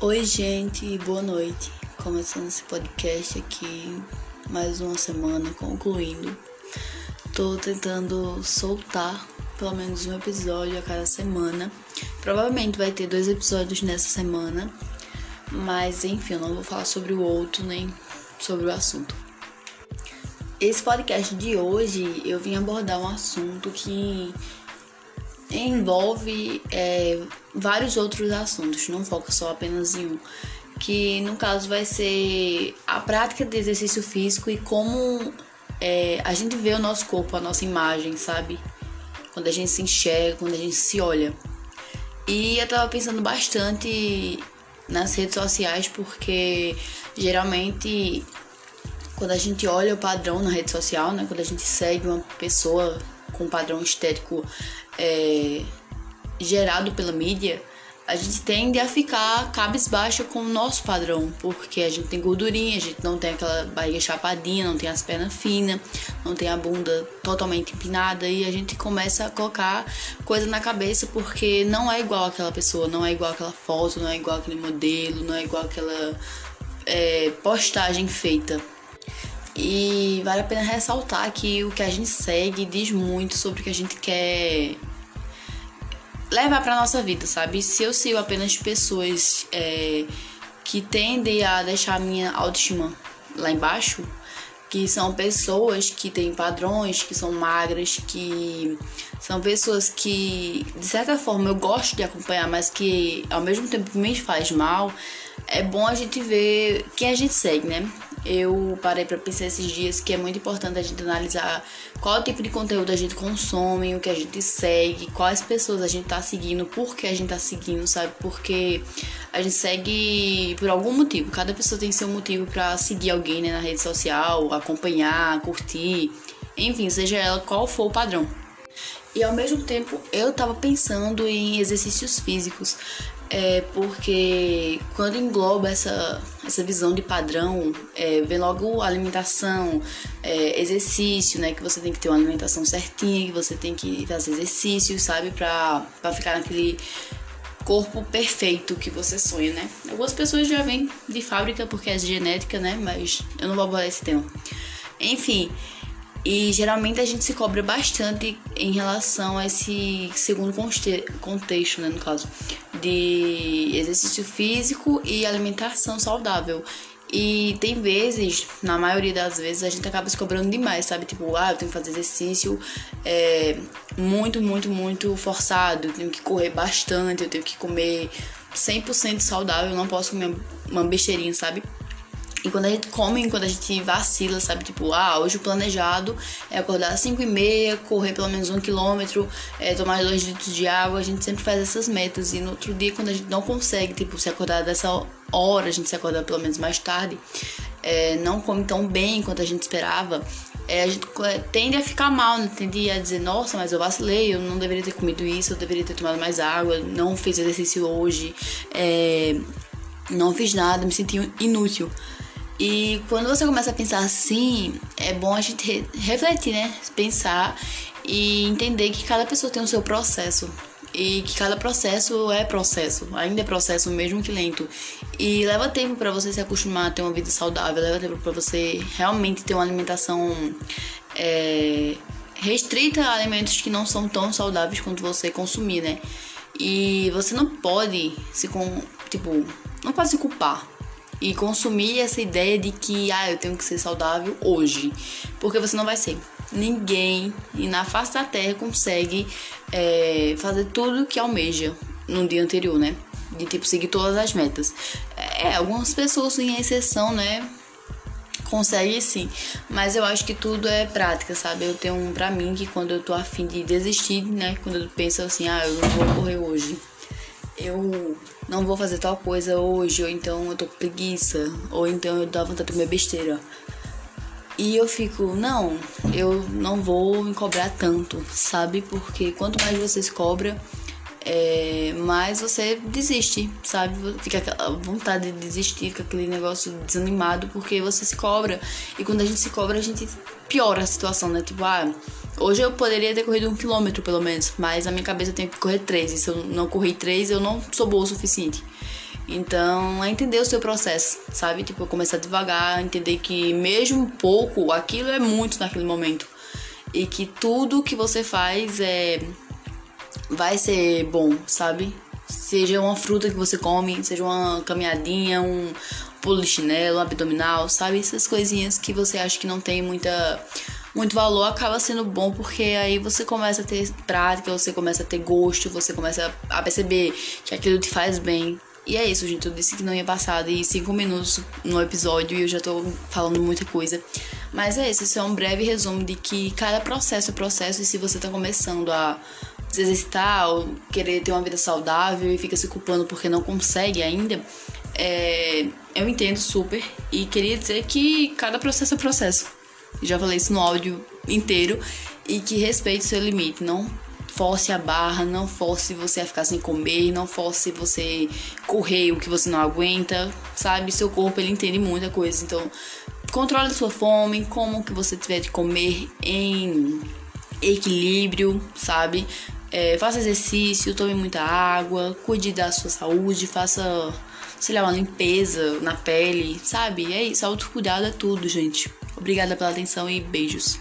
Oi, gente, boa noite. Começando esse podcast aqui, mais uma semana concluindo. Tô tentando soltar pelo menos um episódio a cada semana. Provavelmente vai ter dois episódios nessa semana, mas enfim, eu não vou falar sobre o outro nem sobre o assunto. Esse podcast de hoje eu vim abordar um assunto que envolve é, vários outros assuntos, não foca só apenas em um. Que no caso vai ser a prática de exercício físico e como é, a gente vê o nosso corpo, a nossa imagem, sabe? Quando a gente se enxerga, quando a gente se olha. E eu tava pensando bastante nas redes sociais porque geralmente quando a gente olha o padrão na rede social, né? Quando a gente segue uma pessoa com um padrão estético é, gerado pela mídia, a gente tende a ficar cabisbaixa com o nosso padrão, porque a gente tem gordurinha, a gente não tem aquela barriga chapadinha, não tem as pernas finas, não tem a bunda totalmente empinada e a gente começa a colocar coisa na cabeça porque não é igual aquela pessoa, não é igual aquela foto, não é igual aquele modelo, não é igual aquela é, postagem feita. E vale a pena ressaltar que o que a gente segue diz muito sobre o que a gente quer levar para nossa vida, sabe? Se eu sigo apenas pessoas é, que tendem a deixar a minha autoestima lá embaixo, que são pessoas que têm padrões, que são magras, que são pessoas que, de certa forma, eu gosto de acompanhar, mas que ao mesmo tempo me faz mal, é bom a gente ver quem a gente segue, né? Eu parei para pensar esses dias que é muito importante a gente analisar qual tipo de conteúdo a gente consome, o que a gente segue, quais pessoas a gente tá seguindo, por que a gente tá seguindo, sabe? Porque a gente segue por algum motivo. Cada pessoa tem seu motivo para seguir alguém né, na rede social, acompanhar, curtir, enfim, seja ela qual for o padrão. E ao mesmo tempo eu tava pensando em exercícios físicos. É porque quando engloba essa, essa visão de padrão, é, vem logo alimentação, é, exercício, né? Que você tem que ter uma alimentação certinha, que você tem que fazer exercícios, sabe? Pra, pra ficar naquele corpo perfeito que você sonha, né? Algumas pessoas já vêm de fábrica porque é genética, né? Mas eu não vou abordar esse tema. Enfim, e geralmente a gente se cobra bastante em relação a esse segundo contexto, né, no caso, de exercício físico e alimentação saudável. E tem vezes, na maioria das vezes, a gente acaba se cobrando demais, sabe? Tipo, ah, eu tenho que fazer exercício é, muito, muito, muito forçado, eu tenho que correr bastante, eu tenho que comer 100% saudável, eu não posso comer uma besteirinha, sabe? E quando a gente come, quando a gente vacila, sabe? Tipo, ah, hoje o planejado é acordar às 5 e meia, correr pelo menos um quilômetro, é, tomar dois litros de água. A gente sempre faz essas metas. E no outro dia, quando a gente não consegue, tipo, se acordar dessa hora, a gente se acordar pelo menos mais tarde, é, não come tão bem quanto a gente esperava, é, a gente é, tende a ficar mal, né? Tende a dizer, nossa, mas eu vacilei, eu não deveria ter comido isso, eu deveria ter tomado mais água, não fiz exercício hoje, é, não fiz nada, me senti inútil. E quando você começa a pensar assim, é bom a gente refletir, né? Pensar e entender que cada pessoa tem o seu processo. E que cada processo é processo, ainda é processo mesmo que lento. E leva tempo para você se acostumar a ter uma vida saudável, leva tempo para você realmente ter uma alimentação é, restrita a alimentos que não são tão saudáveis quanto você consumir, né? E você não pode se com, tipo, não pode se culpar e consumir essa ideia de que ah, eu tenho que ser saudável hoje, porque você não vai ser. Ninguém na face da terra consegue é, fazer tudo que almeja no dia anterior, né? De tipo seguir todas as metas. É, algumas pessoas em exceção, né? Consegue sim, mas eu acho que tudo é prática, sabe? Eu tenho um pra mim que quando eu tô afim de desistir, né? Quando eu penso assim, ah, eu não vou correr hoje, eu não vou fazer tal coisa hoje, ou então eu tô com preguiça, ou então eu dá vontade de comer besteira. E eu fico, não, eu não vou me cobrar tanto, sabe? Porque quanto mais você se cobra, é, mais você desiste, sabe? Fica aquela vontade de desistir, fica aquele negócio desanimado porque você se cobra. E quando a gente se cobra, a gente piora a situação, né? Tipo, ah, hoje eu poderia ter corrido um quilômetro pelo menos, mas a minha cabeça tem que correr três. E se eu não corri três, eu não sou boa o suficiente. Então, é entender o seu processo, sabe? Tipo, começar devagar, entender que mesmo pouco, aquilo é muito naquele momento. E que tudo que você faz é vai ser bom, sabe? Seja uma fruta que você come, seja uma caminhadinha, um polichinelo, um abdominal, sabe? Essas coisinhas que você acha que não tem muita muito valor acaba sendo bom porque aí você começa a ter prática, você começa a ter gosto, você começa a perceber que aquilo te faz bem. E é isso, gente. Eu disse que não ia passar de 5 minutos no episódio e eu já tô falando muita coisa. Mas é isso, isso é um breve resumo de que cada processo é processo e se você tá começando a se exercitar ou querer ter uma vida saudável e fica se culpando porque não consegue ainda, é, eu entendo super e queria dizer que cada processo é processo já falei isso no áudio inteiro, e que respeite o seu limite, não force a barra, não force você a ficar sem comer, não force você correr o que você não aguenta, sabe? Seu corpo ele entende muita coisa, então controle sua fome, como que você tiver de comer em equilíbrio, sabe? É, faça exercício, tome muita água, cuide da sua saúde, faça, sei lá, uma limpeza na pele, sabe? É isso, autocuidado é tudo, gente. Obrigada pela atenção e beijos.